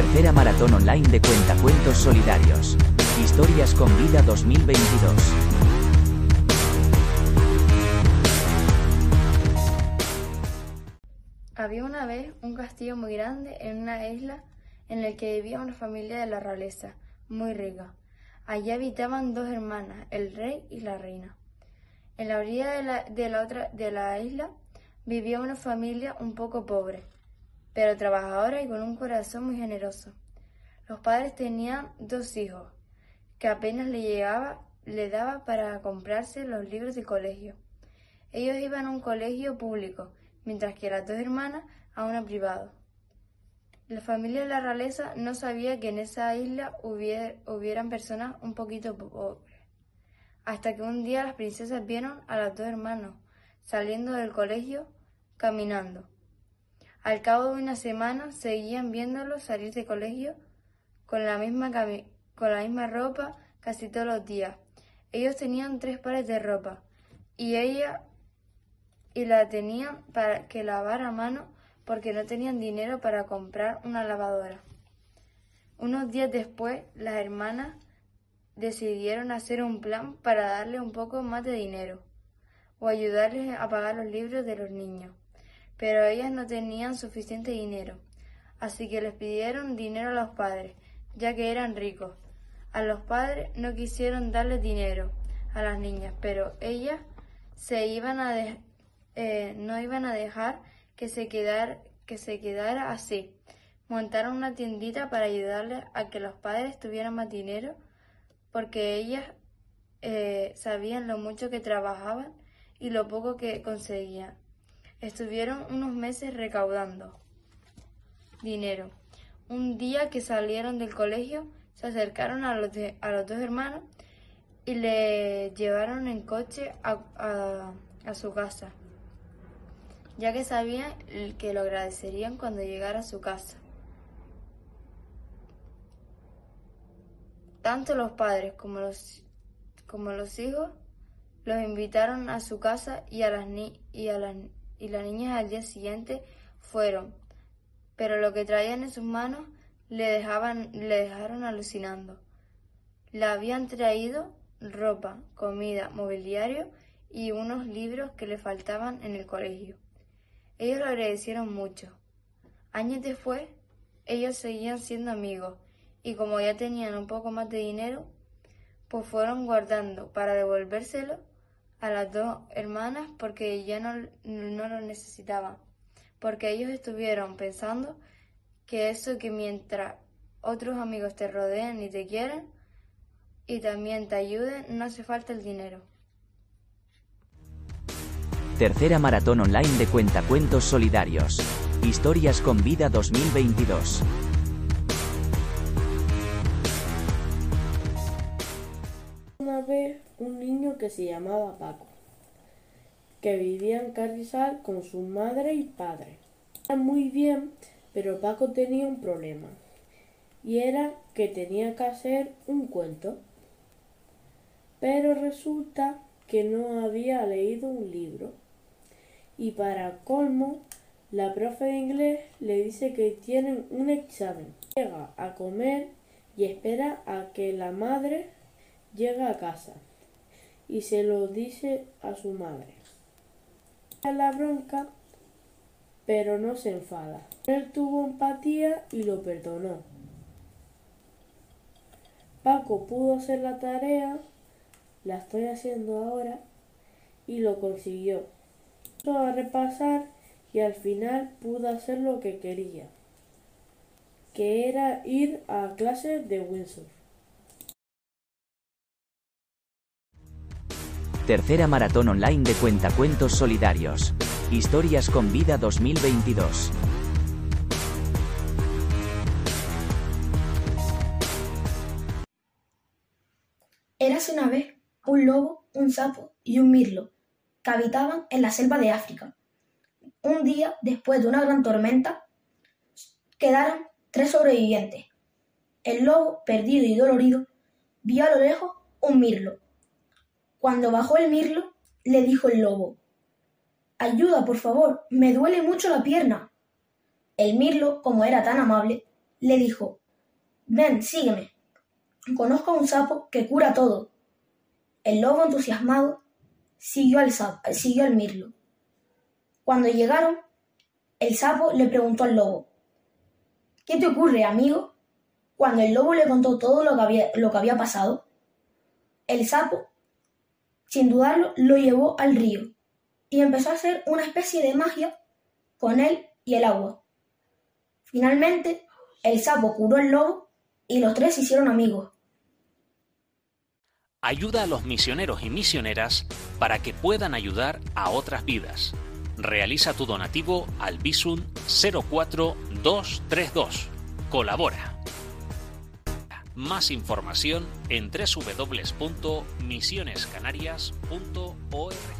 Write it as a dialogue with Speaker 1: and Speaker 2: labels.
Speaker 1: Tercera maratón online de cuentacuentos solidarios. Historias con vida 2022.
Speaker 2: Había una vez un castillo muy grande en una isla en el que vivía una familia de la realeza, muy rica. Allí habitaban dos hermanas, el rey y la reina. En la orilla de la, otra de la isla vivía una familia un poco pobre, pero trabajadora y con un corazón muy generoso. Los padres tenían dos hijos, que apenas le llegaba, le daba para comprarse los libros de colegio. Ellos iban a un colegio público, mientras que las dos hermanas a uno privado. La familia de la realeza no sabía que en esa isla hubieran personas un poquito pobres, hasta que un día las princesas vieron a los dos hermanos saliendo del colegio caminando. Al cabo de una semana seguían viéndolos salir del colegio con la misma, con la misma ropa casi todos los días. Ellos tenían tres pares de ropa y ella y la tenían para que lavar a mano porque no tenían dinero para comprar una lavadora. Unos días después, las hermanas decidieron hacer un plan para darle un poco más de dinero o ayudarles a pagar los libros de los niños. Pero ellas no tenían suficiente dinero, así que les pidieron dinero a los padres, ya que eran ricos. A los padres no quisieron darles dinero a las niñas, pero ellas se iban a eh, no iban a dejar que se, que se quedara así. Montaron una tiendita para ayudarles a que los padres tuvieran más dinero, porque ellas eh, sabían lo mucho que trabajaban y lo poco que conseguían. Estuvieron unos meses recaudando dinero. Un día que salieron del colegio, se acercaron a los, a los dos hermanos y le llevaron en coche a, a su casa ya que sabían que lo agradecerían cuando llegara a su casa. Tanto los padres como los, como los hijos los invitaron a su casa y, a las a las, y las niñas al día siguiente fueron, pero lo que traían en sus manos le, dejaban, le dejaron alucinando. Le habían traído ropa, comida, mobiliario y unos libros que le faltaban en el colegio. Ellos lo agradecieron mucho. Años después, ellos seguían siendo amigos y como ya tenían un poco más de dinero, pues fueron guardando para devolvérselo a las dos hermanas porque ya no, no lo necesitaban. Porque ellos estuvieron pensando que eso que mientras otros amigos te rodeen y te quieren y también te ayuden, no hace falta el dinero.
Speaker 1: Tercera maratón online de cuentacuentos solidarios. Historias con vida 2022.
Speaker 3: Una vez un niño que se llamaba Paco, que vivía en Carrizal con su madre y padre. Era muy bien, pero Paco tenía un problema, y era que tenía que hacer un cuento. Pero resulta que no había leído un libro y para colmo, la profe de inglés le dice que tienen un examen. Llega a comer y espera a que la madre llegue a casa y se lo dice a su madre. La bronca, pero no se enfada. Él tuvo empatía y lo perdonó. Paco pudo hacer la tarea, la estoy haciendo ahora, y lo consiguió a repasar y al final pude hacer lo que quería, que era ir a clases de Windsor.
Speaker 1: Tercera maratón online de cuentacuentos solidarios. Historias con vida 2022.
Speaker 4: Érase una vez un lobo, un sapo y un mirlo que habitaban en la selva de África. Un día, después de una gran tormenta, quedaron tres sobrevivientes. El lobo, perdido y dolorido, vio a lo lejos un mirlo. Cuando bajó el mirlo, le dijo el lobo, Ayuda, por favor, me duele mucho la pierna. El mirlo, como era tan amable, le dijo, ven, sígueme. Conozco a un sapo que cura todo. El lobo entusiasmado siguió al, sapo, siguió al mirlo. Cuando llegaron, el sapo le preguntó al lobo, ¿Qué te ocurre, amigo? Cuando el lobo le contó todo lo que había, lo que había pasado, el sapo, sin dudarlo, lo llevó al río y empezó a hacer una especie de magia con él y el agua. Finalmente, el sapo curó al lobo y los tres se hicieron amigos.
Speaker 5: Ayuda a los misioneros y misioneras para que puedan ayudar a otras vidas. Realiza tu donativo al Bisun 04232. Colabora. Más información en www.misionescanarias.org.